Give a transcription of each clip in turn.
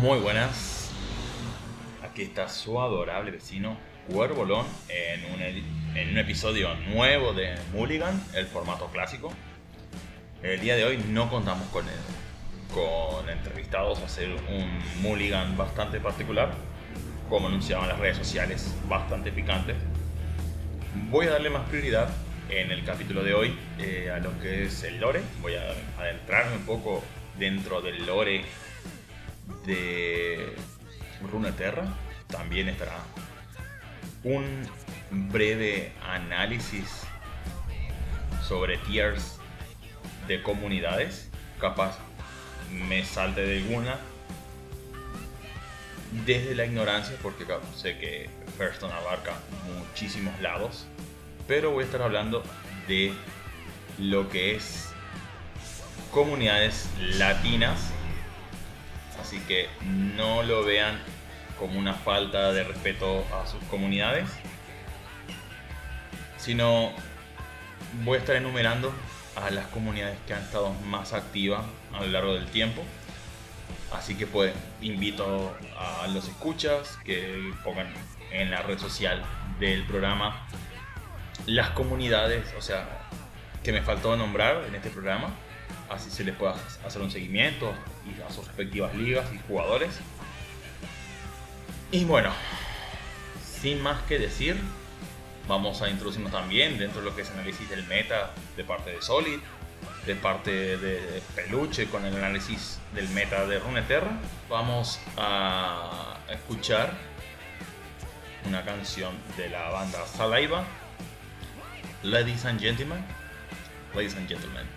Muy buenas. Aquí está su adorable vecino Cuervolón en un, en un episodio nuevo de Mulligan, el formato clásico. El día de hoy no contamos con, con entrevistados, a hacer un Mulligan bastante particular, como anunciaban las redes sociales, bastante picante. Voy a darle más prioridad en el capítulo de hoy eh, a lo que es el lore. Voy a adentrarme un poco dentro del lore de Runeterra. También estará un breve análisis sobre tiers de comunidades. Capaz me salte de alguna desde la ignorancia, porque sé que Hearthstone abarca muchísimos lados, pero voy a estar hablando de lo que es comunidades latinas así que no lo vean como una falta de respeto a sus comunidades, sino voy a estar enumerando a las comunidades que han estado más activas a lo largo del tiempo. Así que pues invito a los escuchas que pongan en la red social del programa las comunidades, o sea, que me faltó nombrar en este programa así se les pueda hacer un seguimiento y a sus respectivas ligas y jugadores. Y bueno, sin más que decir, vamos a introducirnos también dentro de lo que es análisis del meta de parte de Solid, de parte de Peluche con el análisis del meta de Runeterra. Vamos a escuchar una canción de la banda Saliva, Ladies and Gentlemen. Ladies and Gentlemen.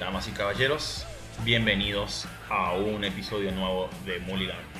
Damas y caballeros, bienvenidos a un episodio nuevo de Mulligan.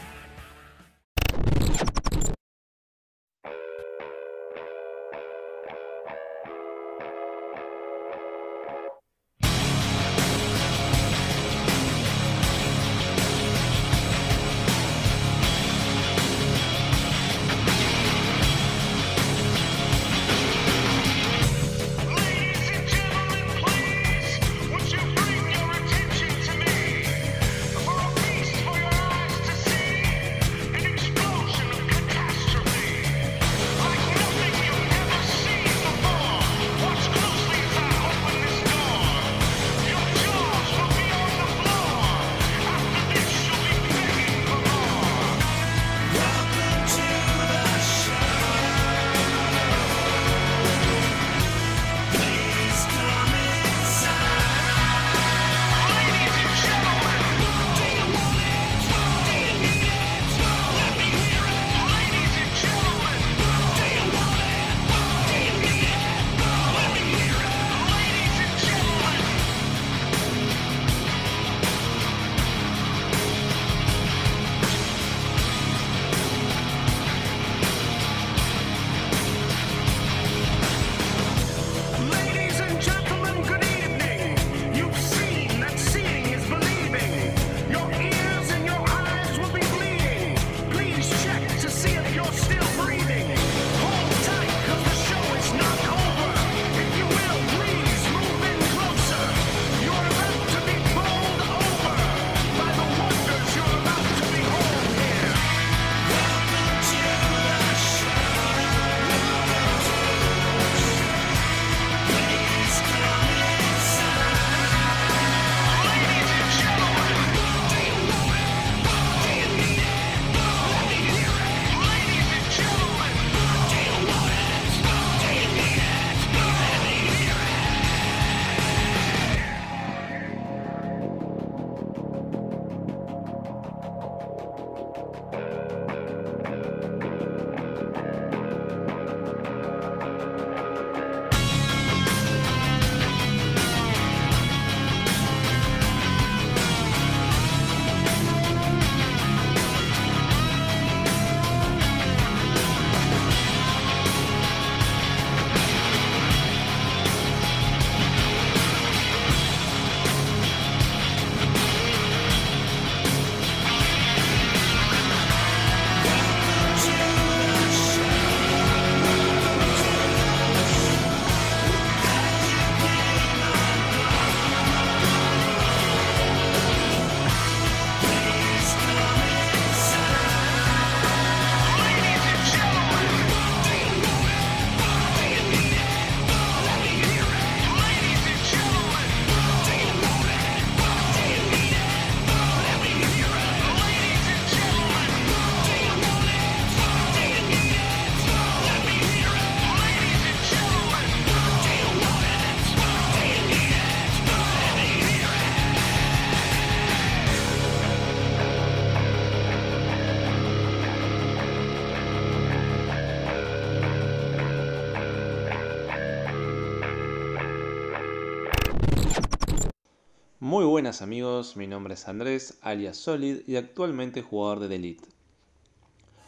Muy buenas amigos, mi nombre es Andrés, alias Solid y actualmente jugador de Delete.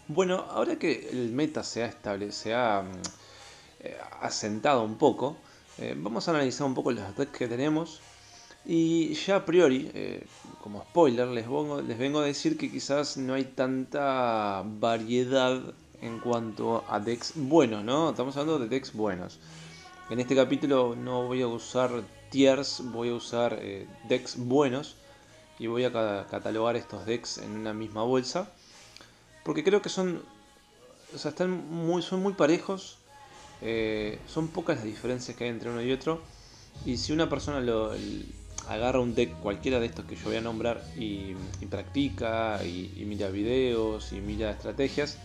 Bueno, ahora que el meta se ha, se ha mm, eh, asentado un poco, eh, vamos a analizar un poco los decks que tenemos y ya a priori, eh, como spoiler, les vengo, les vengo a decir que quizás no hay tanta variedad en cuanto a decks buenos, ¿no? Estamos hablando de decks buenos. En este capítulo no voy a usar tiers, voy a usar eh, decks buenos y voy a catalogar estos decks en una misma bolsa. Porque creo que son, o sea, están muy, son muy parejos. Eh, son pocas las diferencias que hay entre uno y otro. Y si una persona lo, agarra un deck cualquiera de estos que yo voy a nombrar y, practica y, mira videos y mira estrategias,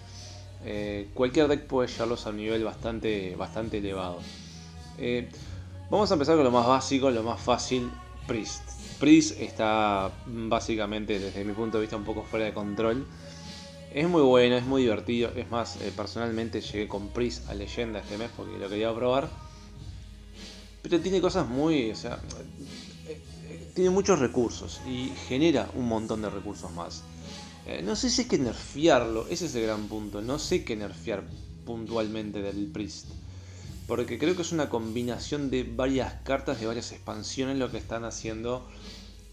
eh, cualquier deck puede llevarlos a un nivel bastante, bastante elevado. Vamos a empezar con lo más básico, lo más fácil, Priest. Priest está básicamente desde mi punto de vista un poco fuera de control. Es muy bueno, es muy divertido. Es más, eh, personalmente llegué con Priest a leyenda este mes porque lo quería probar. Pero tiene cosas muy... O sea, eh, eh, tiene muchos recursos y genera un montón de recursos más. no sé si hay que nerfearlo, ese es el gran punto. No sé qué nerfear puntualmente del Priest. Porque creo que es una combinación de varias cartas, de varias expansiones lo que están haciendo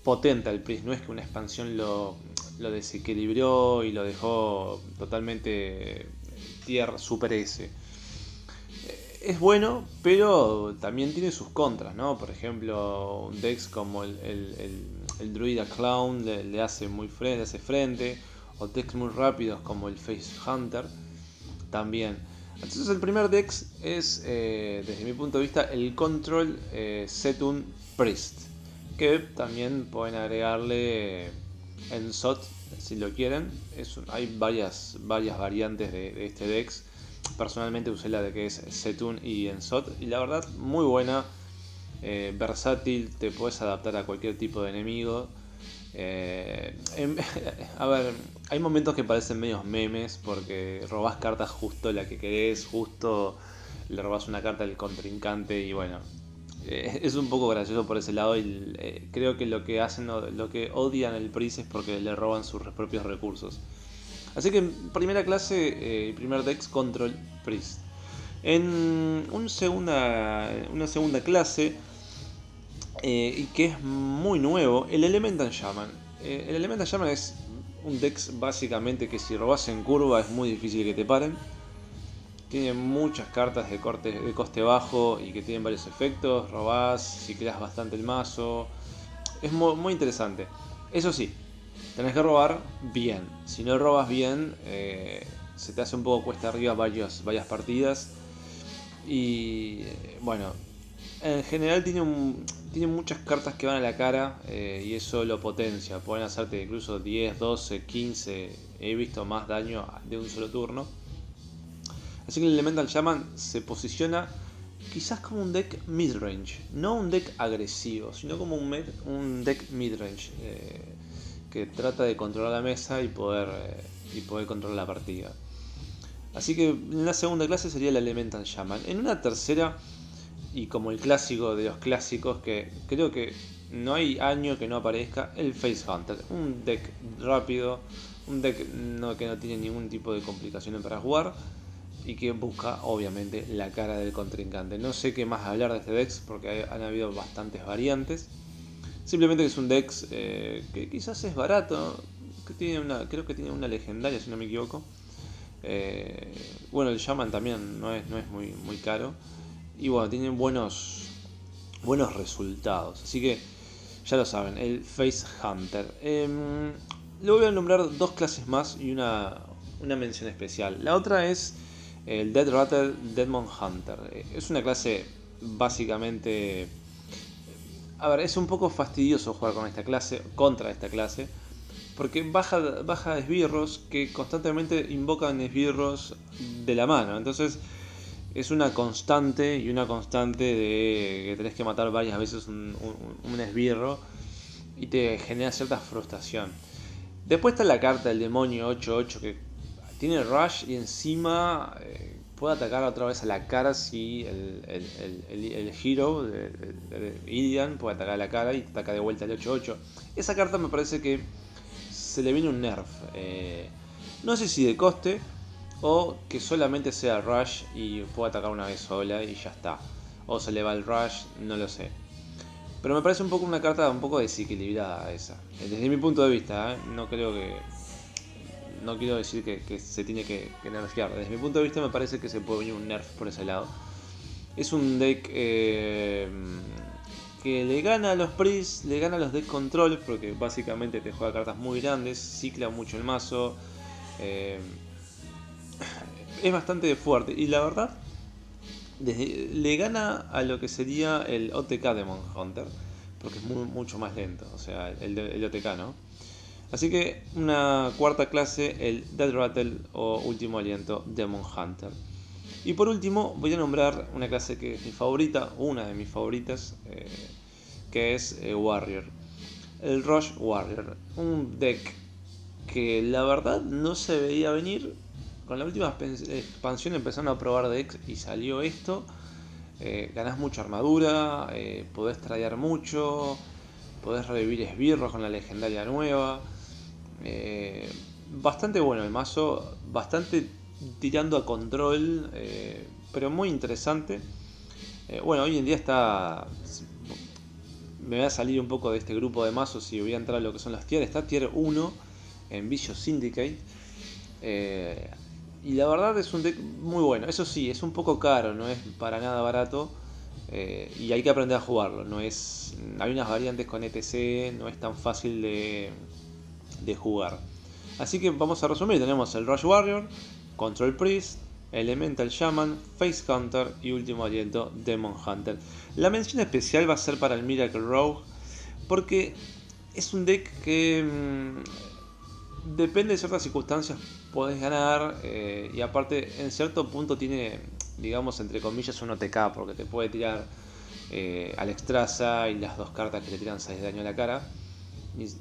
potente al Priest. No es que una expansión lo, desequilibró y lo dejó totalmente tierra super S. Eh, es bueno, pero también tiene sus contras, ¿no? Por ejemplo, un Dex como el, Druida Clown le, hace muy frente, hace frente, o decks muy rápidos como el Face Hunter también. Entonces el primer Dex es, eh, desde mi punto de vista, el Control eh, Setun Priest. Que también pueden agregarle en SOT si lo quieren. hay varias, varias variantes de, este Dex. Personalmente usé la de que es Setun y Ensot. Y la verdad, muy buena. Eh, versátil, te puedes adaptar a cualquier tipo de enemigo. Eh, em, a ver, hay momentos que parecen medios memes porque robás cartas justo la que querés, justo le robás una carta al contrincante y bueno, eh, es un poco gracioso por ese lado y eh, creo que lo que hacen, lo que odian el Priest es porque le roban sus propios recursos. Así que primera clase, primer Dex Control Priest. En un segunda, una segunda clase eh, y que es muy nuevo, el Elemental Shaman. Eh, el Elemental Shaman es un dex básicamente que si robas en curva es muy difícil que te paren. Tiene muchas cartas de, corte, de coste bajo y que tienen varios efectos. Robás, si creas bastante el mazo. Es muy, interesante. Eso sí, tenés que robar bien. Si no robas bien, eh, se te hace un poco cuesta arriba varias partidas. Y bueno, en general tiene, tiene muchas cartas que van a la cara eh, y eso lo potencia. Pueden hacerte incluso 10, 12, 15. He visto más daño de un solo turno. Así que el Elemental Shaman se posiciona quizás como un deck midrange. No un deck agresivo, sino como un, deck midrange. Eh, que trata de controlar la mesa y poder, eh, y poder controlar la partida. Así que en la segunda clase sería el Elemental Shaman. En una tercera y como el clásico de los clásicos que creo que no hay año que no aparezca el Face Hunter. Un deck rápido, un deck no, que no tiene ningún tipo de complicaciones para jugar y que busca obviamente la cara del contrincante. No sé qué más hablar de este deck porque han habido bastantes variantes. Simplemente es un deck eh, que quizás es barato, que tiene una, creo que tiene una legendaria si no me equivoco. Eh, bueno, el Shaman también no es, no es muy, muy caro. Y bueno, tienen buenos, buenos resultados. Así que ya lo saben, el Face Hunter. Eh, le voy a nombrar dos clases más y una, una mención especial. La otra es el Dead Rattle Deadmon Hunter. Eh, es una clase básicamente... A ver, es un poco fastidioso jugar con esta clase, contra esta clase, porque baja, baja esbirros que constantemente invocan esbirros de la mano. Entonces, es una constante y una constante de que tenés que matar varias veces un, esbirro y te genera cierta frustración. Después está la carta del demonio 8-8 que tiene rush y encima eh, puede atacar otra vez a la cara si el, el, el, el hero, puede atacar a la cara y ataca de vuelta el 8-8. Esa carta me parece que se le viene un nerf. Eh, no sé si de coste o que solamente sea rush y pueda atacar una vez sola y ya está. O se le va el rush, no lo sé. Pero me parece un poco una carta un poco desequilibrada esa. Desde mi punto de vista, ¿eh? no creo que no quiero decir que, se tiene que, nerfear. Desde mi punto de vista me parece que se puede venir un nerf por ese lado. Es un deck eh, que le gana a los Pris, le gana a los deck control, porque básicamente te juega cartas muy grandes, cicla mucho el mazo. Eh, es bastante fuerte. Y la verdad, le gana a lo que sería el OTK de Hunter, porque es mucho más lento. O sea, el, el OTK, ¿no? Así que una cuarta clase, el Dead Rattle o Último Aliento Demon Hunter. Y por último voy a nombrar una clase que es mi favorita, una de mis favoritas, eh, que es eh, Warrior. El Rush Warrior. Un deck que la verdad no se veía venir. Con la última expansión empezaron a probar decks y salió esto. Eh, ganás mucha armadura, podés traer mucho, podés revivir esbirros con la legendaria nueva. Eh, bastante bueno el mazo, bastante tirando a control, eh, pero muy interesante. Eh, bueno, hoy en día está... Me voy a salir un poco de este grupo de mazos y voy a entrar a lo que son las tier. Está tier 1 en Vicious Syndicate. Y la verdad es un deck muy bueno. Eso sí, es un poco caro, no es para nada barato. y hay que aprender a jugarlo. No es, hay unas variantes con ETC, no es tan fácil de, de jugar. Así que vamos a resumir, tenemos el Rush Warrior, Control Priest, Elemental Shaman, Face Counter y último aliento Demon Hunter. La mención especial va a ser para el Miracle Rogue porque es un deck que mm, depende de ciertas circunstancias podés ganar eh, y aparte en cierto punto tiene digamos entre comillas un OTK porque te puede tirar eh, al Extraza y las dos cartas que le tiran 6 de daño a la cara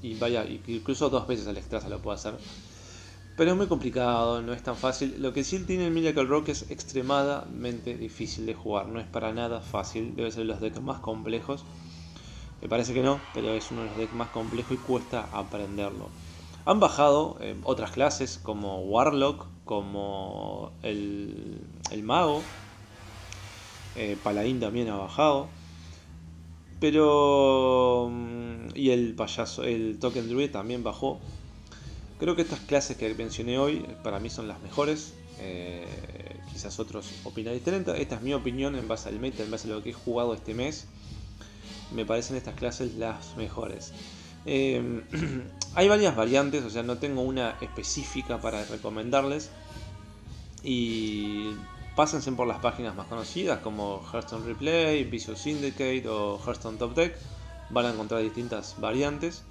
y, vaya, incluso dos veces al extra se lo puede hacer. Pero es muy complicado, no es tan fácil. Lo que sí tiene el Miracle Rock es extremadamente difícil de jugar, no es para nada fácil, debe ser de los decks más complejos. Me parece que no, pero es uno de los decks más complejos y cuesta aprenderlo. Han bajado eh, otras clases como Warlock, como el, el Mago, eh, Paladín también ha bajado. Pero. Mm, y el payaso, el Token Druid también bajó. Creo que estas clases que mencioné hoy para mí son las mejores. Eh, quizás otros opinan diferente. Esta es mi opinión en base al meta, en base a lo que he jugado este mes. Me parecen estas clases las mejores. Eh, hay varias variantes, o sea, no tengo una específica para recomendarles. Y Pásense por las páginas más conocidas como Hearthstone Replay, Visual Syndicate o Hearthstone Top Deck. Van a encontrar distintas variantes.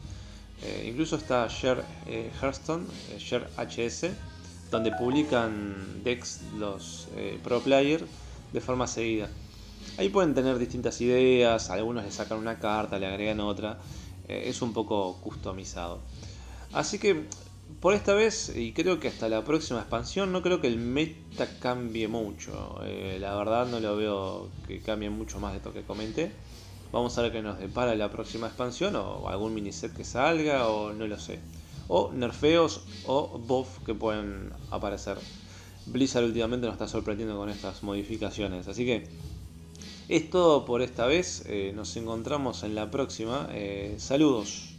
Eh, incluso está Share eh, Hearthstone, eh, Share HS, donde publican decks los pro player de forma seguida. Ahí pueden tener distintas ideas, algunos le sacan una carta, le agregan otra. es un poco customizado. Así que por esta vez, y creo que hasta la próxima expansión, no creo que el meta cambie mucho. Eh, la verdad no lo veo que cambie mucho más de esto que comenté. Vamos a ver qué nos depara la próxima expansión, o algún miniset que salga, o no lo sé. O nerfeos o buff que pueden aparecer. Blizzard últimamente nos está sorprendiendo con estas modificaciones. Así que es todo por esta vez. Eh, nos encontramos en la próxima. Eh, saludos.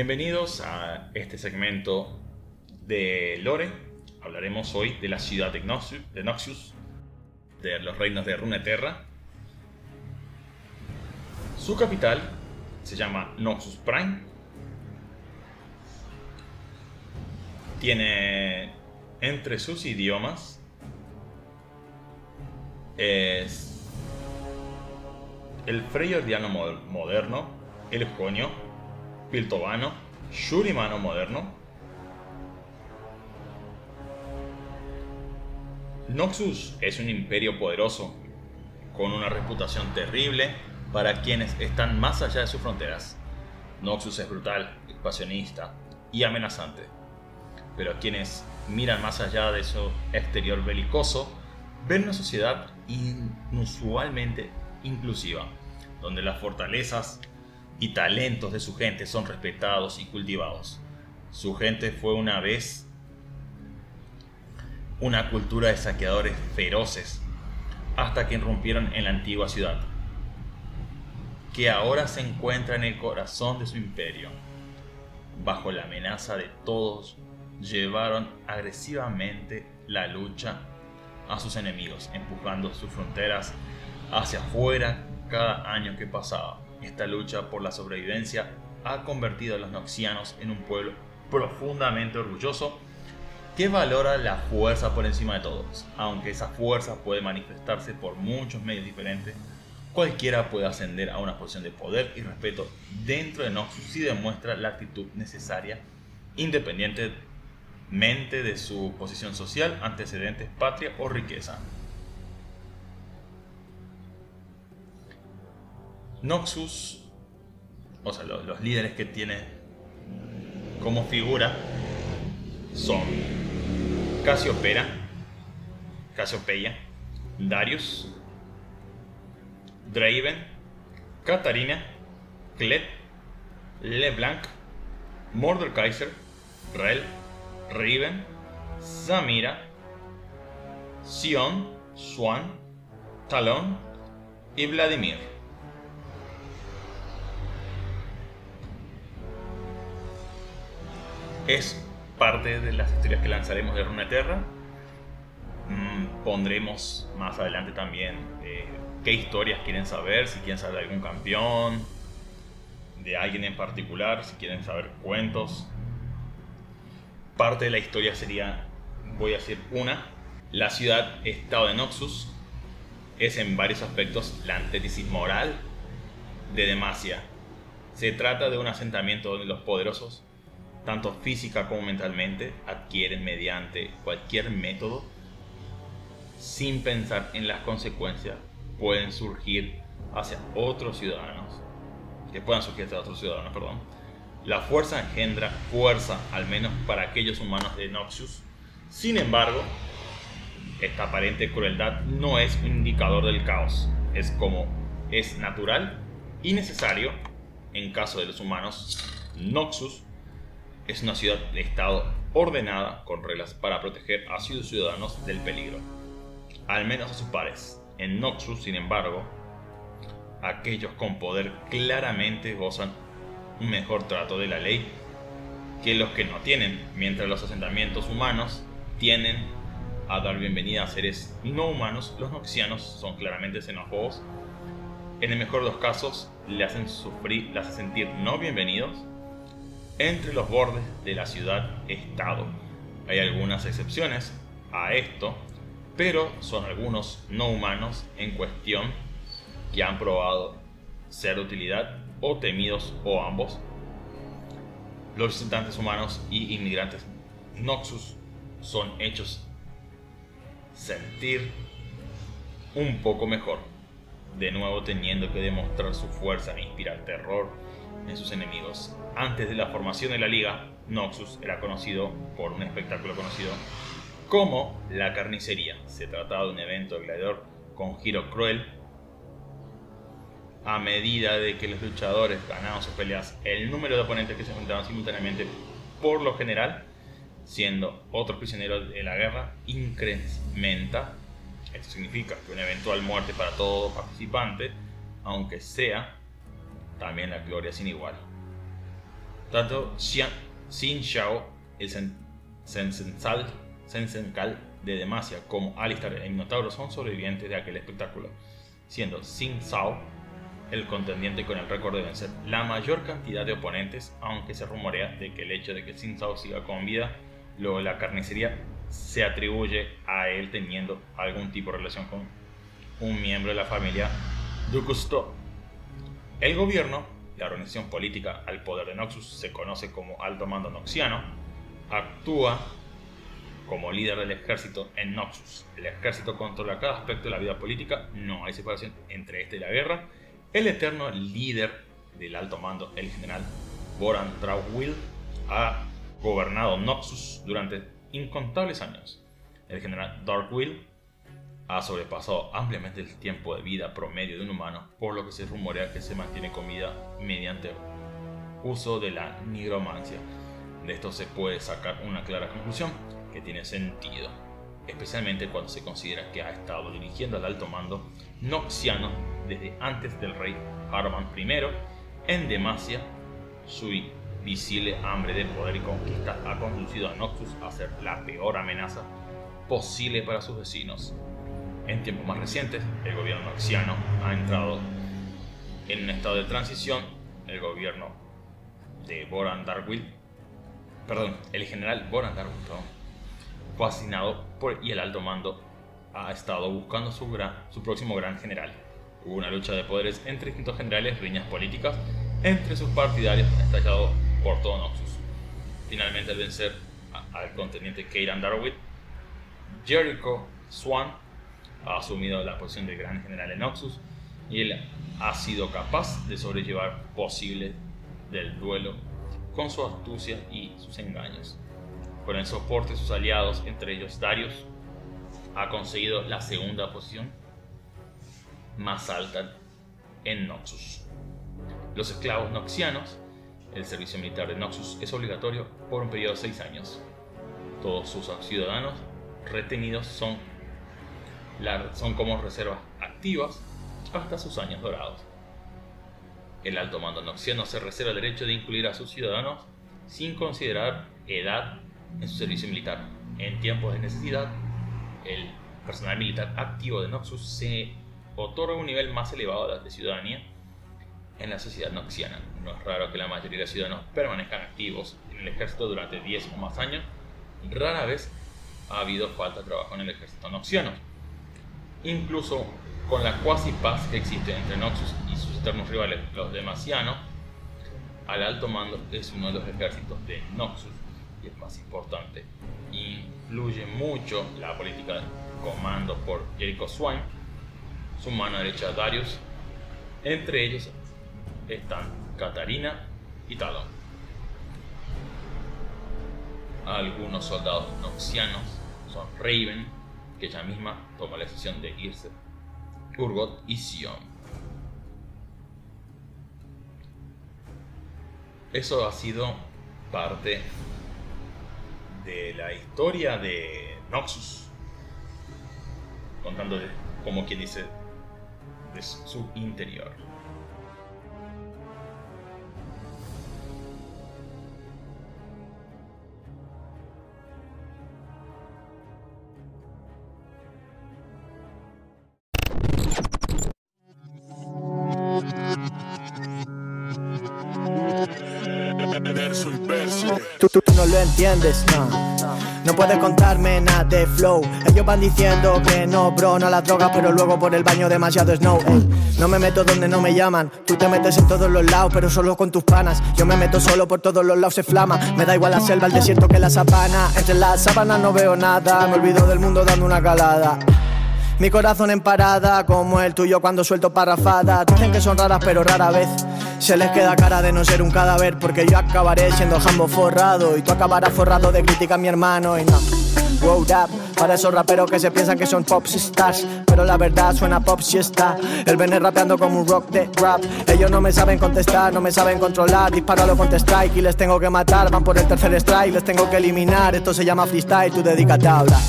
Bienvenidos a este segmento de Lore. Hablaremos hoy de la ciudad de Noxus, de, los reinos de Runeterra. Su capital se llama Noxus Prime. Tiene entre sus idiomas es el freyordiano moderno, el jonio, piltovano, shurimano moderno. Noxus es un imperio poderoso, con una reputación terrible para quienes están más allá de sus fronteras. Noxus es brutal, expansionista y amenazante, pero quienes miran más allá de su exterior belicoso, ven una sociedad inusualmente inclusiva, donde las fortalezas y talentos de su gente son respetados y cultivados. Su gente fue una vez una cultura de saqueadores feroces, hasta que irrumpieron en la antigua ciudad, que ahora se encuentra en el corazón de su imperio. Bajo la amenaza de todos, llevaron agresivamente la lucha a sus enemigos, empujando sus fronteras hacia afuera cada año que pasaba. Esta lucha por la sobrevivencia ha convertido a los noxianos en un pueblo profundamente orgulloso que valora la fuerza por encima de todos. Aunque esa fuerza puede manifestarse por muchos medios diferentes, cualquiera puede ascender a una posición de poder y respeto dentro de Noxus si demuestra la actitud necesaria, independientemente de su posición social, antecedentes, patria o riqueza. Noxus, o sea, los, líderes que tiene como figura son Casiopera, Casiopeia, Darius, Draven, Katarina, Kled, LeBlanc, Mordekaiser, Rel, Riven, Samira, Sion, Swan, Talon y Vladimir. Es parte de las historias que lanzaremos de Runeterra. Mm, pondremos más adelante también eh, qué historias quieren saber, si quieren saber de algún campeón, de alguien en particular, si quieren saber cuentos. Parte de la historia sería, voy a decir una, la ciudad-estado de Noxus es en varios aspectos la antítesis moral de Demacia. Se trata de un asentamiento donde los poderosos tanto física como mentalmente, adquieren mediante cualquier método, sin pensar en las consecuencias, pueden surgir hacia otros ciudadanos, que puedan surgir hacia otros ciudadanos, perdón. La fuerza engendra fuerza, al menos para aquellos humanos de Noxus. Sin embargo, esta aparente crueldad no es un indicador del caos, es como es natural y necesario en caso de los humanos. Noxus es una ciudad-estado ordenada con reglas para proteger a sus ciudadanos del peligro, al menos a sus pares. En Noxus, sin embargo, aquellos con poder claramente gozan un mejor trato de la ley que los que no tienen, mientras los asentamientos humanos tienen a dar bienvenida a seres no humanos, los noxianos son claramente xenófobos. En el mejor de los casos, le le hacen sentir no bienvenidos entre los bordes de la ciudad-estado. Hay algunas excepciones a esto, pero son algunos no humanos en cuestión que han probado ser de utilidad o temidos o ambos. Los visitantes humanos y inmigrantes Noxus son hechos sentir un poco mejor, de nuevo teniendo que demostrar su fuerza e inspirar terror en sus enemigos. Antes de la formación de la liga, Noxus era conocido por un espectáculo conocido como la carnicería. Se trataba de un evento gladiador con giro cruel. A medida de que los luchadores ganaban sus peleas, el número de oponentes que se enfrentaban simultáneamente, por lo general, siendo otros prisioneros de la guerra, incrementa. Esto significa que una eventual muerte para todo participante, aunque sea también la gloria sin igual. Tanto Xin Xiao, el Sensencal de Demacia, como Alistar el Minotauro son sobrevivientes de aquel espectáculo, siendo Xin Zhao el contendiente con el récord de vencer la mayor cantidad de oponentes, aunque se rumorea de que el hecho de que Xin Zhao siga con vida, luego la carnicería se atribuye a él teniendo algún tipo de relación con un miembro de la familia Ducusto. El gobierno, la organización política al poder de Noxus, se conoce como Alto Mando Noxiano, actúa como líder del ejército en Noxus. El ejército controla cada aspecto de la vida política, no hay separación entre este y la guerra. El eterno líder del alto mando, el general Boran Drauwill, ha gobernado Noxus durante incontables años. El general Darkwill ha sobrepasado ampliamente el tiempo de vida promedio de un humano, por lo que se rumorea que se mantiene con vida mediante uso de la nigromancia. De esto se puede sacar una clara conclusión que tiene sentido, especialmente cuando se considera que ha estado dirigiendo al alto mando noxiano desde antes del rey Harman I en Demacia. Su visible hambre de poder y conquista ha conducido a Noxus a ser la peor amenaza posible para sus vecinos. En tiempos más recientes, el gobierno noxiano ha entrado en un estado de transición. El gobierno de Boran Darwill, perdón, el general Boran Darwill, fue asignado por, y el alto mando ha estado buscando su, gran, su próximo gran general. Hubo una lucha de poderes entre distintos generales, riñas políticas entre sus partidarios estallado por todo Noxus. Finalmente, al vencer al contendiente Keiran Darwill, Jericho Swan ha asumido la posición de gran general en Noxus y él ha sido capaz de sobrellevar posible del duelo con su astucia y sus engaños. Con el soporte de sus aliados, entre ellos Darius, ha conseguido la segunda posición más alta en Noxus. Los esclavos noxianos, el servicio militar de Noxus es obligatorio por un periodo de 6 años. Todos sus ciudadanos retenidos son son como reservas activas hasta sus años dorados. El alto mando noxiano se reserva el derecho de incluir a sus ciudadanos sin considerar edad en su servicio militar. En tiempos de necesidad, el personal militar activo de Noxus se otorga un nivel más elevado de ciudadanía en la sociedad noxiana. No es raro que la mayoría de ciudadanos permanezcan activos en el ejército durante 10 o más años. Rara vez ha habido falta de trabajo en el ejército noxiano incluso con la cuasi paz que existe entre Noxus y sus eternos rivales, los Demasianos, al alto mando es uno de los ejércitos de Noxus y es más importante. Influye mucho la política de comando por Jericho Swain, su mano derecha Darius, entre ellos están Katarina y Talon. Algunos soldados noxianos son Raven, que ella misma toma la decisión de irse. Urgot y Sion. Eso ha sido parte de la historia de Noxus, contando como quien dice de su interior. No. Puedes contarme nada de flow. Ellos van diciendo que no, bro, no la droga, pero luego por el baño demasiado snow. No me meto donde no me llaman. Tú te metes en todos los lados, pero solo con tus panas. Yo me meto solo por todos los lados, se flama. Me da igual la selva, el desierto que la sabana. Entre las sábanas no veo nada. Me olvido del mundo dando una calada. Mi corazón en parada, como el tuyo cuando suelto parrafadas. Dicen que son raras, pero rara vez. Se les queda cara de no ser un cadáver, porque yo acabaré siendo jambo forrado. Y tú acabarás forrado de crítica a mi hermano. Y no, wow, up. Para esos raperos que se piensan que son pop stars Pero la verdad suena pop si está El vene rapeando como un rock de rap Ellos no me saben contestar, no me saben controlar Disparo a lo con strike y les tengo que matar Van por el tercer strike, les tengo que eliminar Esto se llama freestyle, tú dedícate a hablar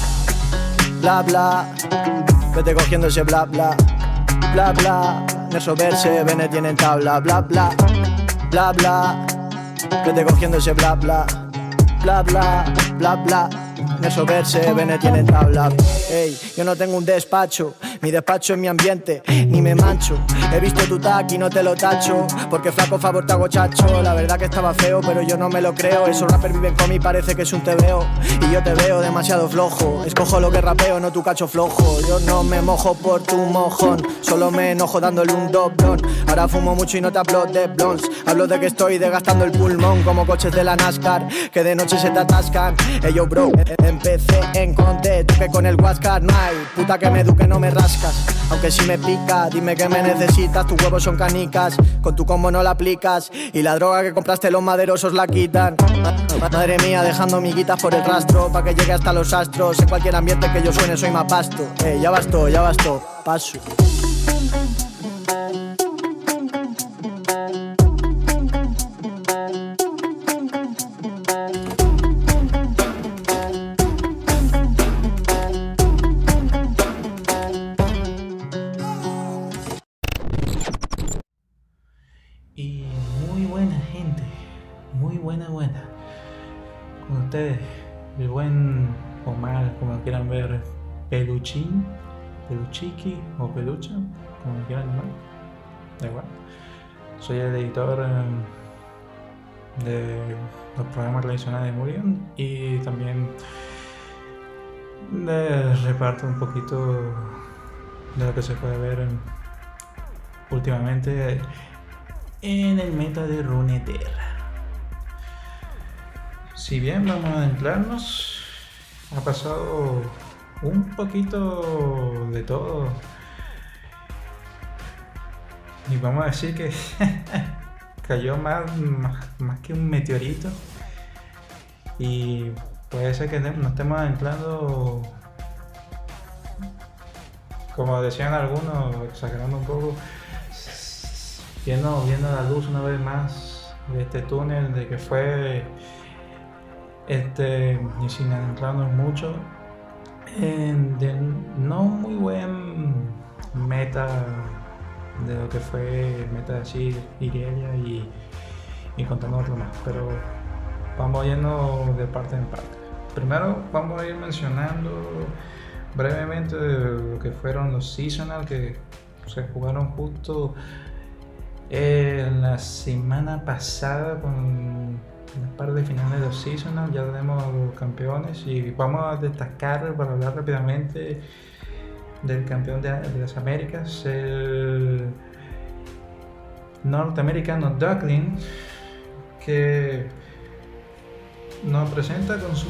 Bla bla Vete cogiendo ese bla bla, bla bla. Nerso verse, Bene tienen tabla, bla bla, bla bla. Que cogiendo ese bla bla, bla bla, bla bla. Eso verse, Bene tiene tabla. Ey, yo no tengo un despacho, mi despacho es mi ambiente, ni me mancho. He visto tu y no te lo tacho, porque flaco favor te hago chacho. La verdad que estaba feo, pero yo no me lo creo. Esos rappers viven con mí, parece que es un tebeo. Y yo te veo demasiado flojo. Escojo lo que rapeo, no tu cacho flojo. Yo no me mojo por tu mojón, solo me enojo dándole un doblón. Ahora fumo mucho y no te hablo de blondes. Hablo de que estoy desgastando el pulmón como coches de la NASCAR, que de noche se te atascan. Yo, bro, empecé en Conde, que con el Huascar no hay puta que me eduque, no me Aunque si me pica, dime que me necesitas, tus huevos son canicas, con tu combo no la aplicas y la droga que compraste los maderosos la quitan. Madre mía, dejando miguitas por el rastro, pa' que llegue hasta los astros. En cualquier ambiente que yo suene soy más pasto. Ey, ya bastó, ya bastó, paso. El buen o mal, como quieran ver, peluchín, peluchiqui o pelucha, como quieran llamar. Da igual. Soy el editor eh, de los programas tradicionales de Murion y también reparto un poquito de lo que se puede ver en- últimamente en el meta de Runeterra. Si bien vamos a adentrarnos, ha pasado un poquito de todo. Y vamos a decir que cayó más, más, que un meteorito. Y puede ser que nos estemos adentrando, como decían algunos, exagerando un poco, viendo, viendo la luz una vez más de este túnel de que fue este y sin adentrarnos mucho de no muy buen meta de lo que fue meta de Sir, Irelia y, y contando otro más pero vamos yendo de parte en parte. Primero vamos a ir mencionando brevemente lo que fueron los seasonal que se jugaron justo eh, la semana pasada con la parte de finales de los ya tenemos los campeones y vamos a destacar para hablar rápidamente del campeón de, de las Américas, el norteamericano Duckling, que nos presenta con su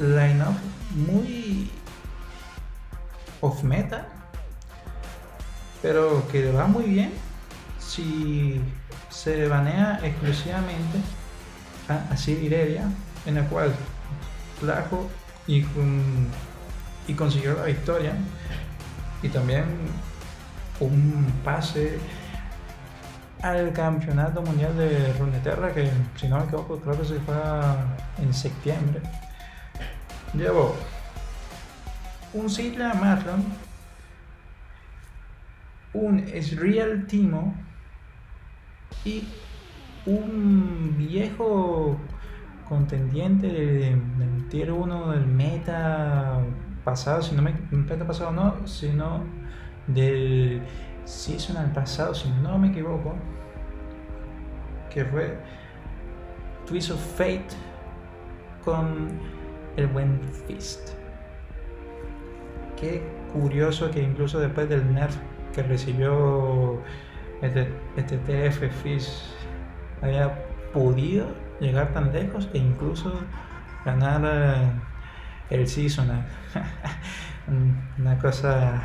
line-up muy off meta, pero que le va muy bien. Si se banea exclusivamente a, a Sid Irelia, en la cual trajo y, con- y consiguió la victoria y también un pase al campeonato mundial de Runeterra que si no me equivoco creo que se fue en septiembre. Llevó un Sidla Marlon un Ezreal Timo y un viejo contendiente del, tier 1 del meta pasado, si no me meta pasado no, sino del seasonal pasado, si no me equivoco, que fue Twist of Fate con el buen Fist. Qué curioso que incluso después del nerf que recibió este, este TF Fist haya podido llegar tan lejos e incluso ganar eh, el seasonal. Una cosa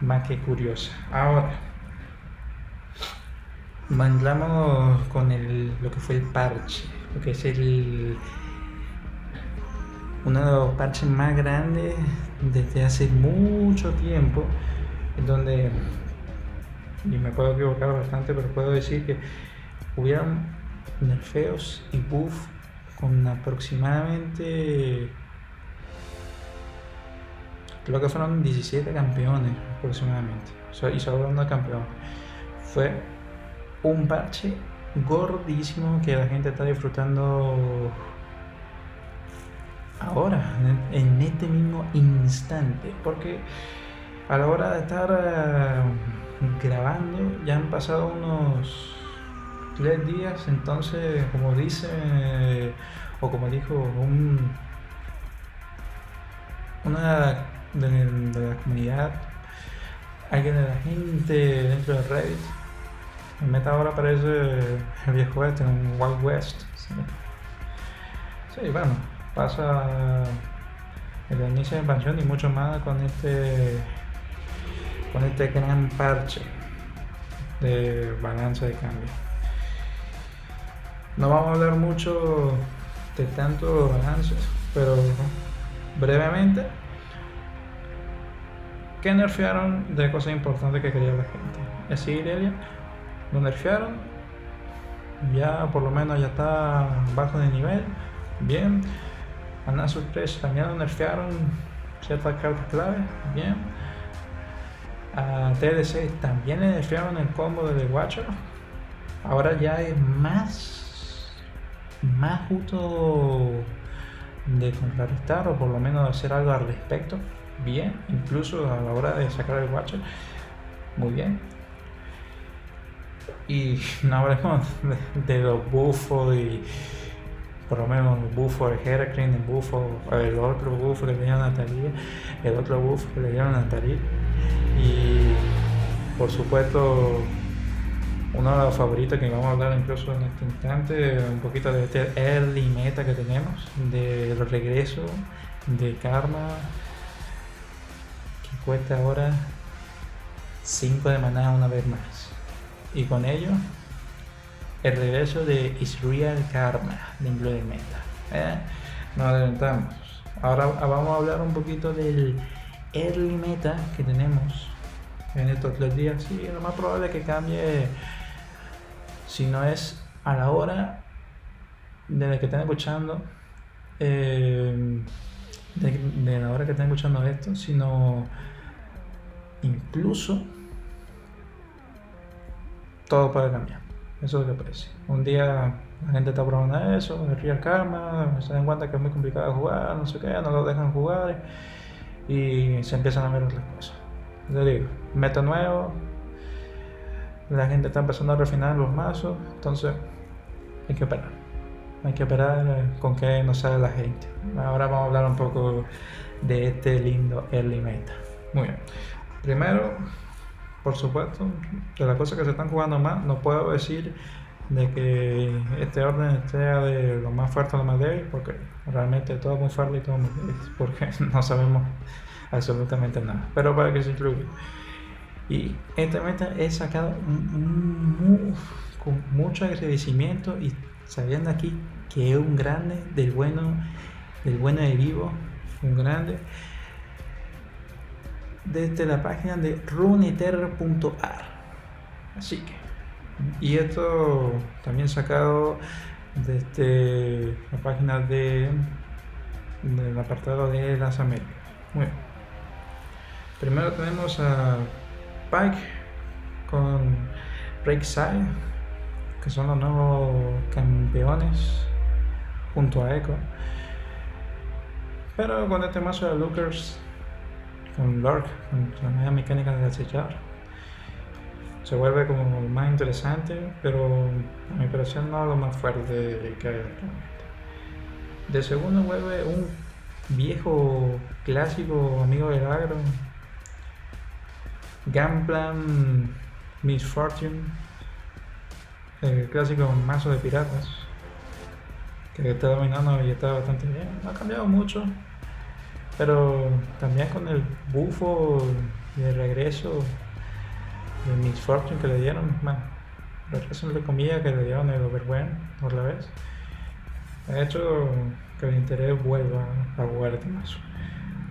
más que curiosa. Ahora, mandamos con el, lo que fue el parche, lo que es el uno de los parches más grandes desde hace mucho tiempo, donde, y me puedo equivocar bastante, pero puedo decir que hubieron nerfeos y buff con aproximadamente creo que fueron 17 campeones aproximadamente. Y solo de campeones fue un parche gordísimo que la gente está disfrutando ahora, en este mismo instante, porque a la hora de estar eh, grabando ya han pasado unos tres días, entonces como dice, o como dijo un, una de, la comunidad, alguien de la gente dentro de Reddit, en meta ahora parece el viejo este, un Wild West. Sí, bueno, pasa el inicio de expansión y mucho más con este con este gran parche de balanza de cambio. No vamos a hablar mucho de tantos balances, pero brevemente, ¿qué nerfearon de cosas importantes que quería la gente? Es Irelia, lo nerfearon, ya por lo menos ya está bajo de nivel, bien. A Nasus 3 también lo nerfearon ciertas cartas clave, bien. A TDC también le nerfearon el combo de The Watcher. Ahora ya es más, más justo de contrarrestar o por lo menos hacer algo al respecto. Bien, incluso a la hora de sacar el Watcher. Muy bien. Y no hablemos de, los bufos y por lo menos el bufo de Heraclin, el bufo, el otro bufo que le dieron a Natalia, el otro bufo que le dieron a Natalia. Y por supuesto, uno de los favoritos que vamos a hablar incluso en este instante, un poquito de este early meta que tenemos, del regreso de Karma, que cuesta ahora 5 de maná una vez más. Y con ello el regreso de Israel Karma dentro del meta. ¿eh? Nos adelantamos. Ahora vamos a hablar un poquito del early meta que tenemos en estos tres días. Sí, lo más probable es que cambie si no es a la hora de que estén escuchando. Eh, de, la hora que estén escuchando esto, sino incluso todo puede cambiar. Eso es lo que parece. Un día la gente está probando eso, el Real Karma, se dan cuenta que es muy complicado jugar, no sé qué, no lo dejan jugar y se empiezan a ver otras cosas. Le digo, meta nuevo, la gente está empezando a refinar los mazos, entonces hay que operar. Hay que operar eh, con qué nos sale la gente. Ahora vamos a hablar un poco de este lindo early meta. Muy bien. Primero, por supuesto, de las cosas que se están jugando más, no puedo decir de que este orden sea de lo más fuerte a lo más débil, porque realmente todo es muy fuerte y todo muy débil, porque no sabemos absolutamente nada. Pero para que se incluya. Y este meta he sacado con mucho agradecimiento y sabiendo aquí que es un grande del bueno, del bueno de vivo, un grande desde la página de runeterra.ar. Así que, y esto también sacado desde la página de del apartado de las Américas. Muy bien. Primero tenemos a Pike con Breakside, que son los nuevos campeones junto a Echo. Pero con este mazo de Lookers con Lork, con la nueva mecánica de acechar. Se vuelve como más interesante, pero a mi parecer no lo más fuerte que hay De segundo vuelve un viejo clásico amigo del agro, Gunplan Miss Fortune, el clásico mazo de piratas, que está dominando y está bastante bien. No ha cambiado mucho, pero también con el bufo de regreso de Miss Fortune que le dieron, bueno, regreso de comida que le dieron el Overwhelm por la vez, ha hecho que el interés vuelva a jugar este mazo.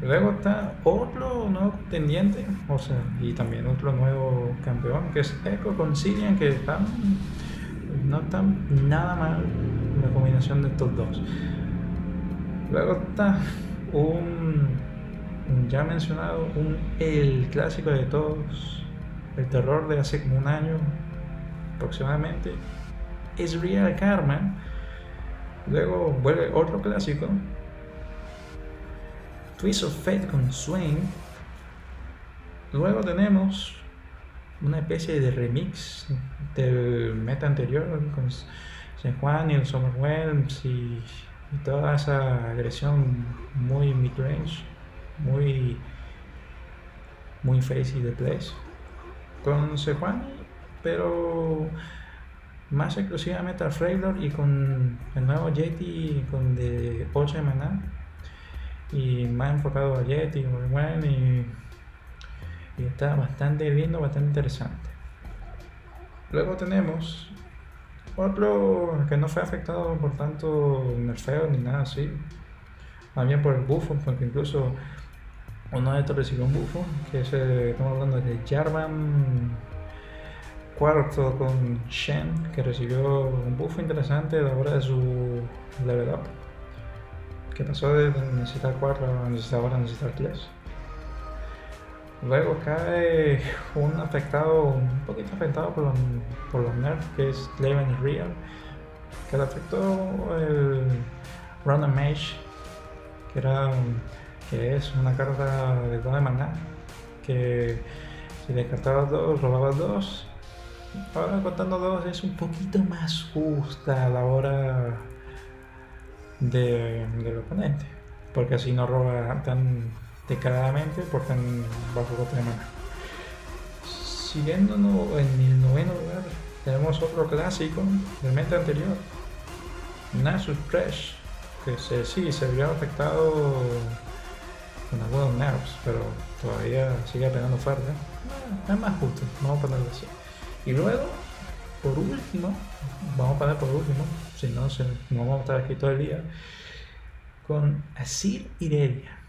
Luego está otro nuevo contendiente, o sea, y también otro nuevo campeón, que es Echo Concilian, que están, no están nada mal la combinación de estos dos. Luego está un, ya mencionado, un, el clásico de todos, el terror de hace como un año aproximadamente, es Real Karma. Luego vuelve otro clásico. Twist of Fate con Swain. Luego tenemos una especie de remix del meta anterior con San Juan y el Summerwhelms y, y toda esa agresión muy mid-range, muy, muy facey de place con Sejuani, pero más exclusivamente al Freylord y con el nuevo Yeti con de 8 de y más enfocado a Yeti y, y está bastante lindo, bastante interesante. Luego tenemos otro que no fue afectado por tanto nerfeo ni nada así, más bien por el buffo, porque incluso uno de estos recibió un bufo, que es, estamos hablando de Jarvan cuarto con Shen, que recibió un buffo interesante a la hora de su level up, que pasó de necesitar 4 a necesitar ahora necesitar 3. Luego cae un afectado, un poquito afectado por los, por los nerfs, que es Leven Real, que le afectó el Random Mage, que era que es una carta de toda de maná, que si descartabas dos, robabas dos. Ahora contando dos es un poquito más justa a la hora de, del oponente, porque así no roba tan descaradamente por tan bajo de maná. Siguiéndonos en el noveno lugar, tenemos otro clásico del meta anterior, Nasus Fresh, que sí se vio afectado con algunos nerfs, pero todavía sigue pegando fuerte. Es más justo, vamos a ponerlo así. Y luego, por último, vamos a poner por último, si no, se, no vamos a estar aquí todo el día, con Asir Irelia.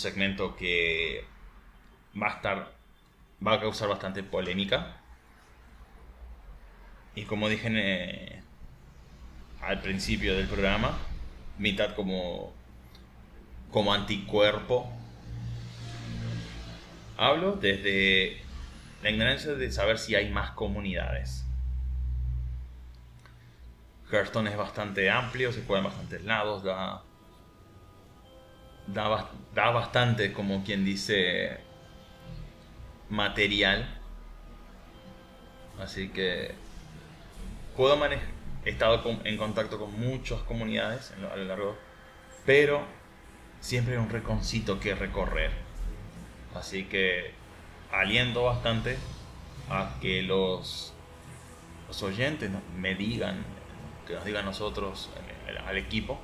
Segmento que va a estar, va a causar bastante polémica. Y como dije eh, al principio del programa, mitad como, como anticuerpo. Hablo desde la ignorancia de saber si hay más comunidades. Hearthstone es bastante amplio, se juega en bastantes lados, da, da, da bastante, como quien dice, material. Así que puedo manejar. He estado en contacto con muchas comunidades a lo largo, pero siempre hay un reconcito que recorrer. Así que aliento bastante a que los, los oyentes me digan que nos digan nosotros, al equipo,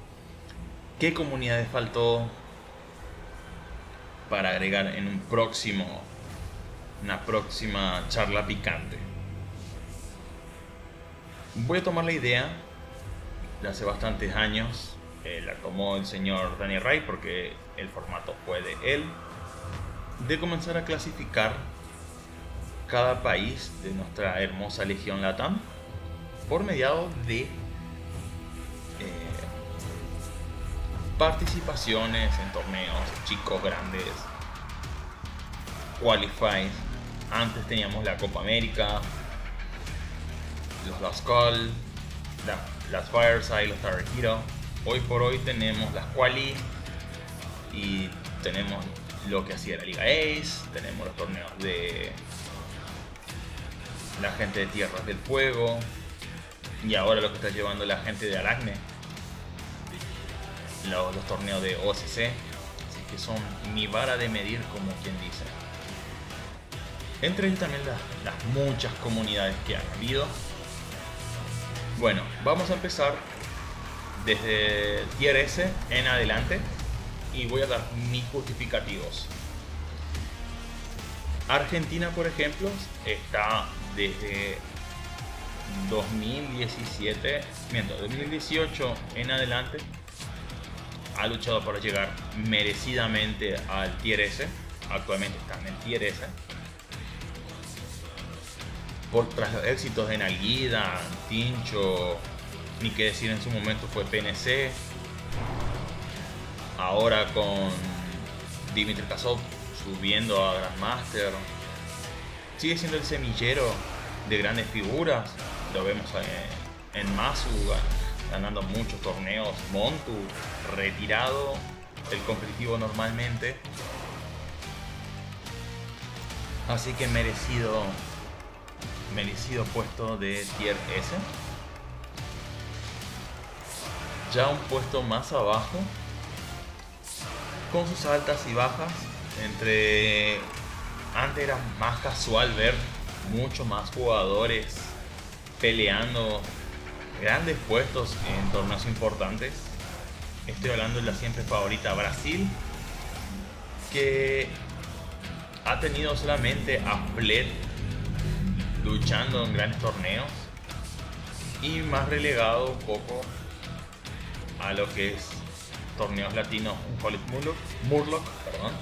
qué comunidades faltó para agregar en un próximo, una próxima charla picante. Voy a tomar la idea de hace bastantes años, eh, la tomó el señor Daniel Ray porque el formato fue de él, de comenzar a clasificar cada país de nuestra hermosa legión Latam por mediado de participaciones en torneos chicos, grandes, qualifies. Antes teníamos la Copa América, los Last Call, las Fireside, los Star Hero. Hoy por hoy tenemos las Quali y tenemos lo que hacía la Liga Ace, tenemos los torneos de la gente de Tierras del Fuego y ahora lo que está llevando la gente de Aracne los, torneos de OCC, así que son mi vara de medir como quien dice. Entre ellos también las, muchas comunidades que han habido. Bueno, vamos a empezar desde tier S en adelante y voy a dar mis justificativos. Argentina, por ejemplo, está desde 2017, miento, 2018 en adelante ha luchado para llegar merecidamente al Tier S. Actualmente está en el Tier S. Por tras los éxitos de Nalguida, Tincho, ni que decir en su momento fue PNC. Ahora con Dimitri Kasov subiendo a Grandmaster. Sigue siendo el semillero de grandes figuras. Lo vemos en, en Masu, ganando muchos torneos. Montu, retirado el competitivo normalmente. Así que merecido, merecido puesto de tier S. Ya un puesto más abajo, con sus altas y bajas. Entre antes era más casual ver muchos más jugadores peleando grandes puestos en torneos importantes. Estoy hablando de la siempre favorita Brasil, que ha tenido solamente a Flet luchando en grandes torneos y más relegado un poco a lo que es torneos latinos, un Murloc, perdón.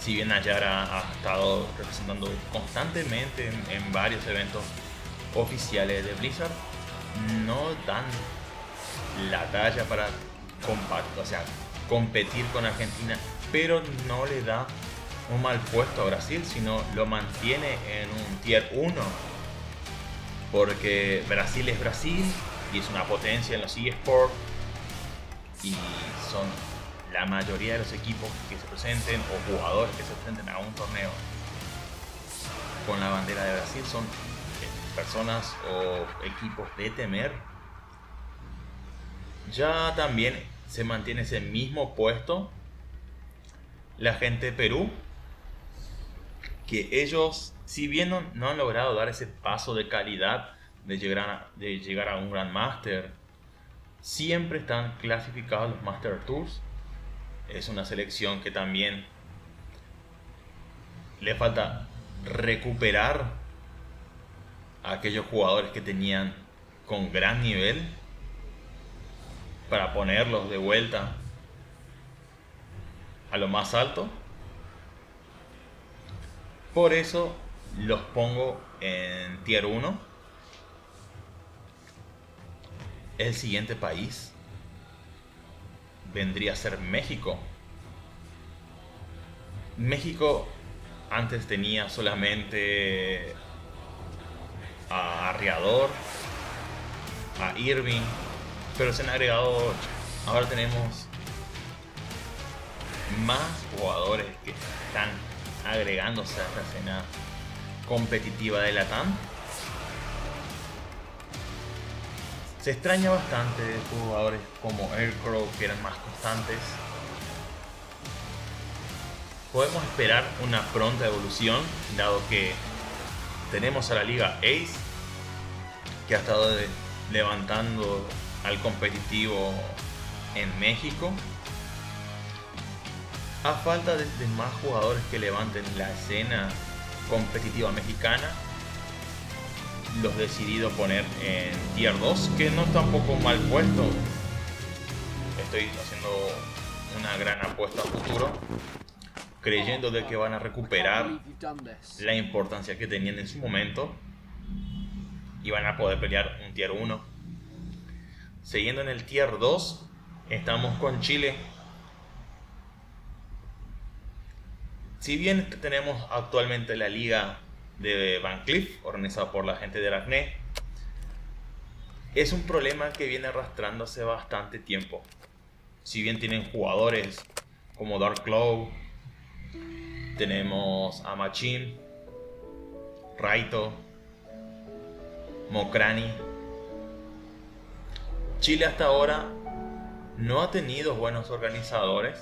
Si bien Ayara ha estado representando constantemente en varios eventos oficiales de Blizzard no dan la talla para o sea, competir con Argentina, pero no le da un mal puesto a Brasil, sino lo mantiene en un tier 1. Porque Brasil es Brasil y es una potencia en los eSports y son la mayoría de los equipos que se presenten o jugadores que se presenten a un torneo con la bandera de Brasil son personas o equipos de temer. Ya también se mantiene ese mismo puesto la gente de Perú, que ellos, si bien no, han logrado dar ese paso de calidad de llegar a, un Grand Master, siempre están clasificados los Master Tours. Es una selección que también le falta recuperar aquellos jugadores que tenían con gran nivel para ponerlos de vuelta a lo más alto. Por eso los pongo en tier 1. El siguiente país vendría a ser México. México antes tenía solamente a Arriador, a Irving, pero se han agregado, ahora tenemos más jugadores que están agregándose a esta escena competitiva de la TAM. Se extraña bastante de jugadores como Aircrow que eran más constantes. Podemos esperar una pronta evolución, dado que tenemos a la liga Ace, que ha estado levantando al competitivo en México. A falta de, más jugadores que levanten la escena competitiva mexicana, los decidido poner en tier 2, que no está un poco mal puesto. Estoy haciendo una gran apuesta a futuro, creyendo de que van a recuperar la importancia que tenían en su momento y van a poder pelear un tier 1. Siguiendo en el tier 2, estamos con Chile. Si bien tenemos actualmente la liga de Van Cleef, organizada por la gente de Aracne, es un problema que viene arrastrando hace bastante tiempo. Si bien tienen jugadores como Dark Claw, tenemos a Machin, Raito, Mokrani. Chile hasta ahora no ha tenido buenos organizadores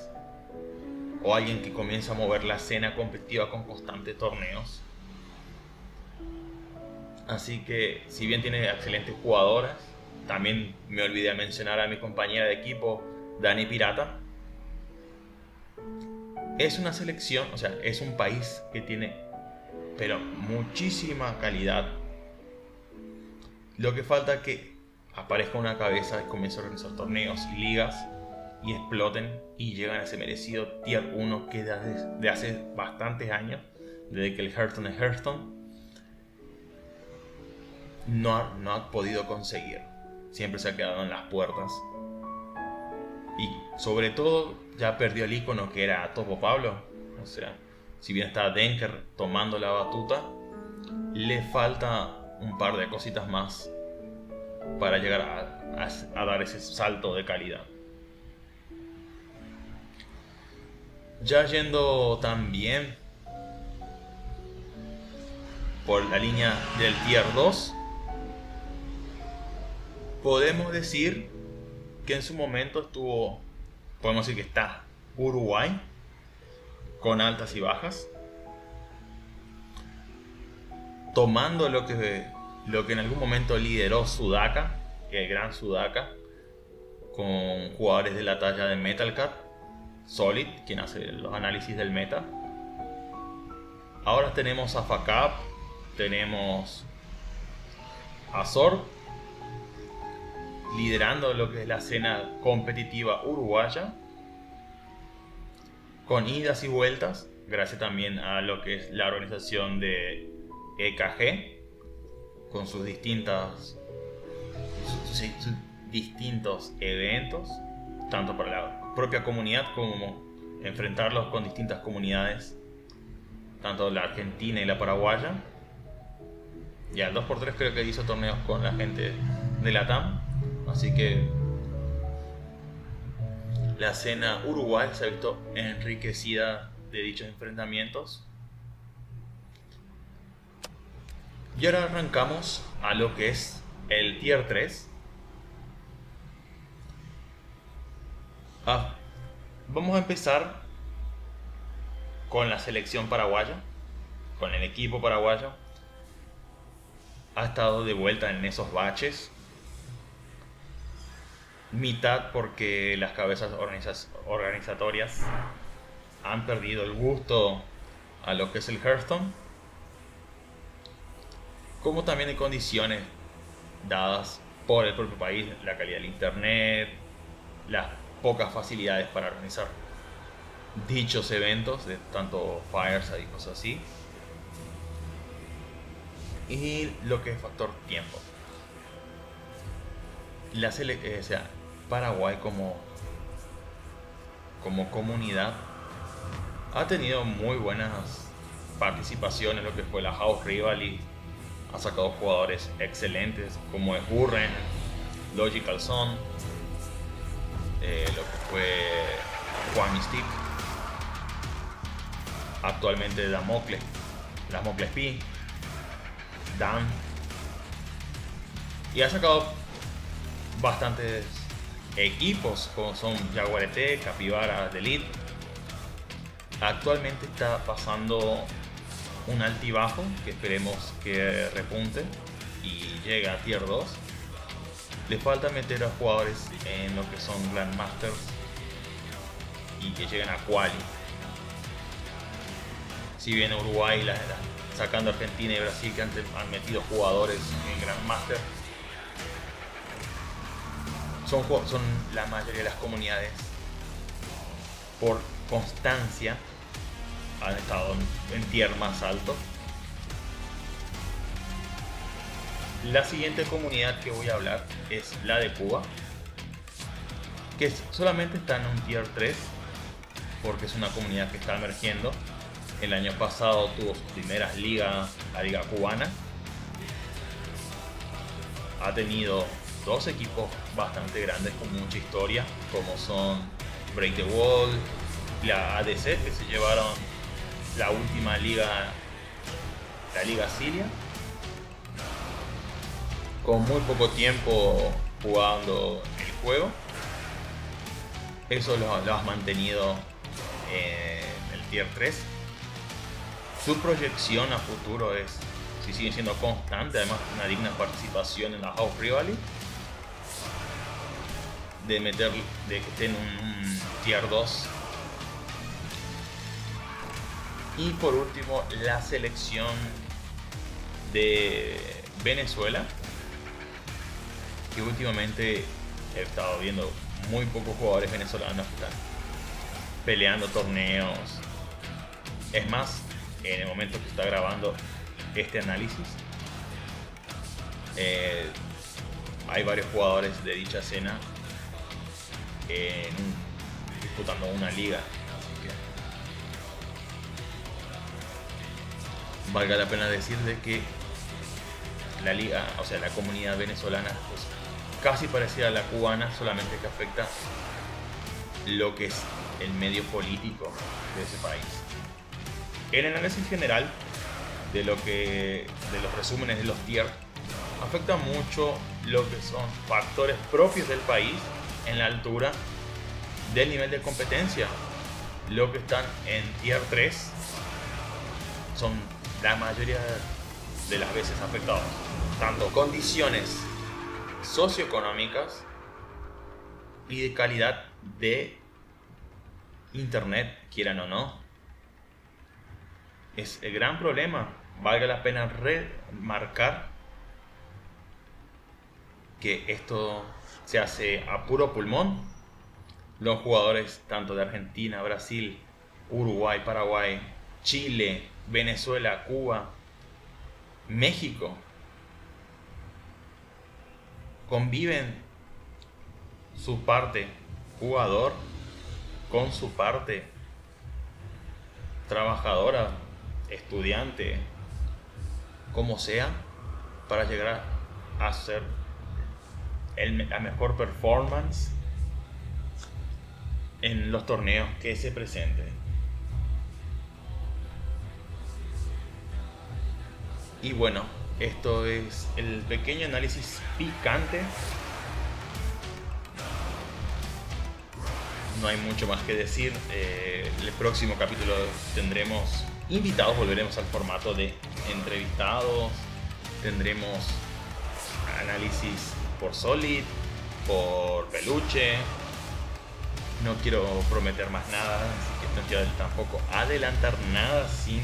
o alguien que comienza a mover la escena competitiva con constantes torneos. Así que si bien tiene excelentes jugadoras, también me olvidé mencionar a mi compañera de equipo, Dani Pirata. Es una selección, o sea, es un país que tiene pero muchísima calidad. Lo que falta es que aparezca una cabeza y comience a organizar torneos y ligas y exploten y llegan a ese merecido tier 1 que desde de hace bastantes años, desde que el Hearthstone es Hearthstone, no ha, no ha podido conseguir. Siempre se ha quedado en las puertas. Y sobre todo ya perdió el icono que era Topo Pablo. O sea, si bien está Denker tomando la batuta, le falta un par de cositas más para llegar a, dar ese salto de calidad. Ya yendo también por la línea del tier 2, podemos decir que en su momento estuvo, podemos decir que está Uruguay, con altas y bajas, tomando lo que, lo que en algún momento lideró Sudaka, el gran Sudaka, con jugadores de la talla de Metalcat, Solid, quien hace los análisis del meta. Ahora tenemos a Fakab, tenemos a liderando lo que es la escena competitiva uruguaya, con idas y vueltas, gracias también a lo que es la organización de EKG, con sus distintas distintos eventos, tanto para la propia comunidad como enfrentarlos con distintas comunidades, tanto la argentina y la paraguaya. Y al 2x3 creo que hizo torneos con la gente de la TAM, así que la escena uruguay se ha visto enriquecida de dichos enfrentamientos. Y ahora arrancamos a lo que es el tier 3. Ah, vamos a empezar con la selección paraguaya, con el equipo paraguayo. Ha estado de vuelta en esos baches. Mitad porque las cabezas organiza- organizatorias han perdido el gusto a lo que es el Hearthstone. Como también de condiciones dadas por el propio país, la calidad del internet, las pocas facilidades para organizar dichos eventos de tanto Fireside y cosas así. Y lo que es factor tiempo. La eh, o Paraguay como, como comunidad ha tenido muy buenas participaciones lo que fue la House Rivali. Ha sacado jugadores excelentes como es Burren, Logical Son, eh, lo que fue Juan Mystic, actualmente Damocles, Damocles P, Dan, y ha sacado bastantes equipos como son Jaguarete, Capybara, Elite. Actualmente está pasando un altibajo que esperemos que repunte y llegue a tier 2. Le falta meter a jugadores en lo que son Grandmasters y que lleguen a Quali. Si bien Uruguay, la- sacando Argentina y Brasil que han, han metido jugadores en Grandmaster, son, son la mayoría de las comunidades por constancia han estado en, en tier más alto. La siguiente comunidad que voy a hablar es la de Cuba, que solamente está en un tier 3 porque es una comunidad que está emergiendo. El año pasado tuvo sus primeras ligas, la liga cubana. Ha tenido dos equipos bastante grandes con mucha historia, como son Break the Wall, la ADC, que se llevaron la última liga, la liga Siria, con muy poco tiempo jugando el juego. Eso lo, lo has mantenido en el tier 3. Su proyección a futuro es, si sigue siendo constante, además una digna participación en la House Rivali, de meter, de que esté en un, tier 2 y por último, la selección de Venezuela, que últimamente he estado viendo muy pocos jugadores venezolanos que están peleando torneos. Es más, en el momento que está grabando este análisis, eh, hay varios jugadores de dicha escena disputando una liga. Valga la pena decir de que la liga, o sea, la comunidad venezolana es casi parecida a la cubana, solamente que afecta lo que es el medio político de ese país. El análisis general de lo que de los resúmenes de los tier afecta mucho lo que son factores propios del país en la altura del nivel de competencia. Lo que están en tier 3 son la mayoría de las veces afectados. Tanto condiciones socioeconómicas y de calidad de internet, quieran o no. Es el gran problema. Valga la pena remarcar que esto se hace a puro pulmón. Los jugadores tanto de Argentina, Brasil, Uruguay, Paraguay, Chile, Venezuela, Cuba, México conviven su parte jugador con su parte trabajadora, estudiante, como sea, para llegar a hacer el- la mejor performance en los torneos que se presenten. Y bueno, esto es el pequeño análisis picante. No hay mucho más que decir. Eh, el próximo capítulo tendremos invitados, volveremos al formato de entrevistados. Tendremos análisis por Solid, por Peluche. No quiero prometer más nada, así que no quiero tampoco adelantar nada sin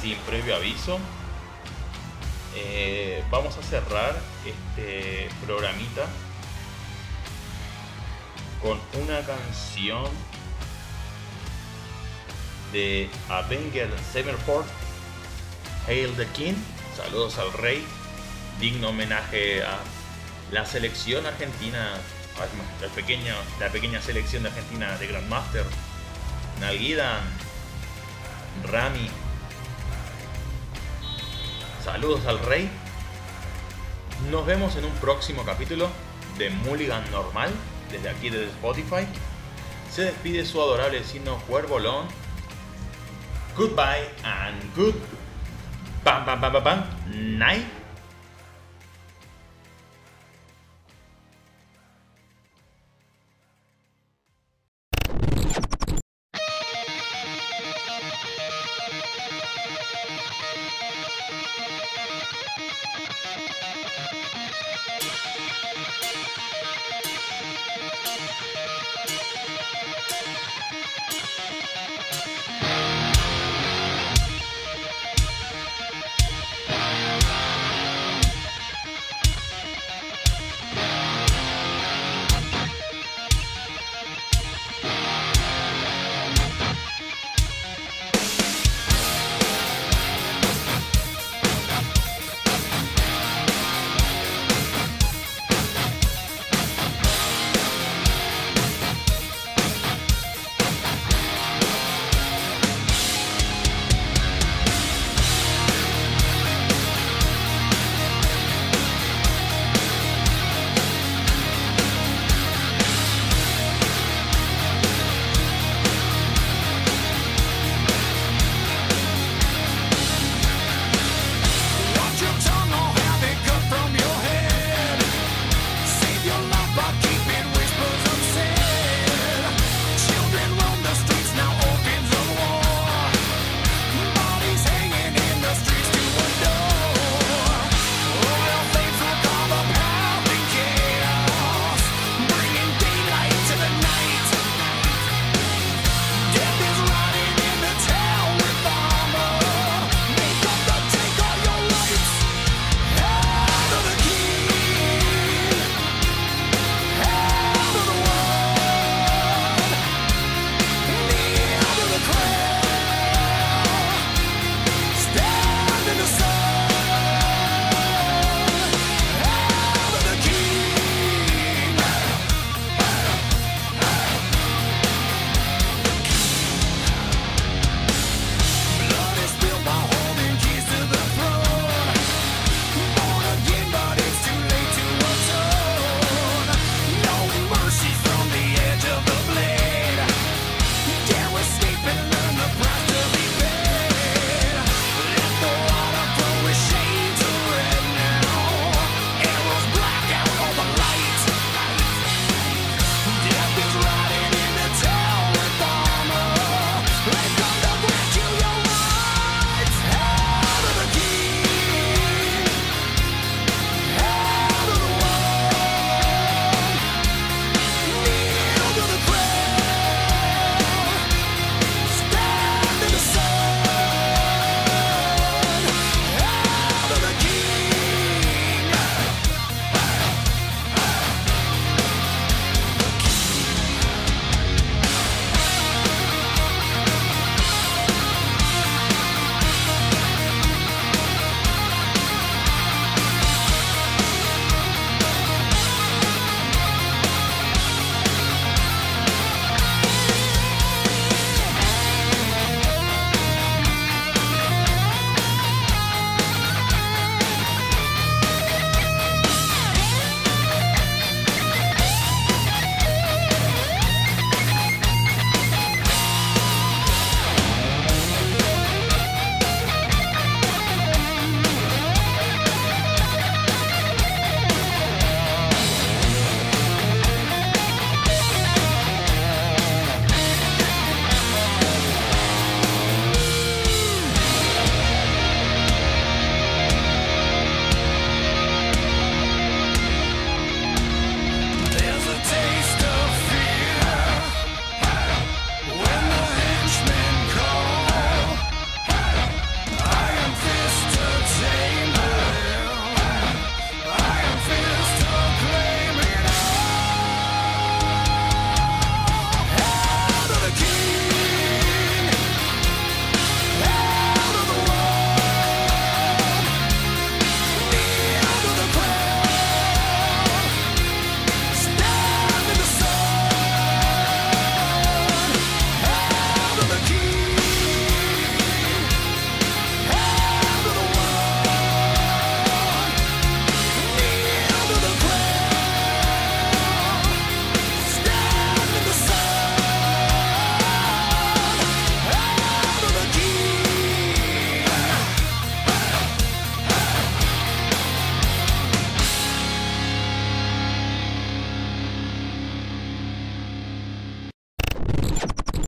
sin previo aviso. Eh, vamos a cerrar este programita con una canción de Avenger Severford, Hail the King, saludos al rey, digno homenaje a la selección argentina, la pequeña, la pequeña selección de Argentina de Grandmaster, Nalguidan, Rami, saludos al rey. Nos vemos en un próximo capítulo de Mulligan Normal, desde aquí desde Spotify. Se despide su adorable vecino Cuervolón. Goodbye and good. Pam, pam, pam, pam, pam. Night.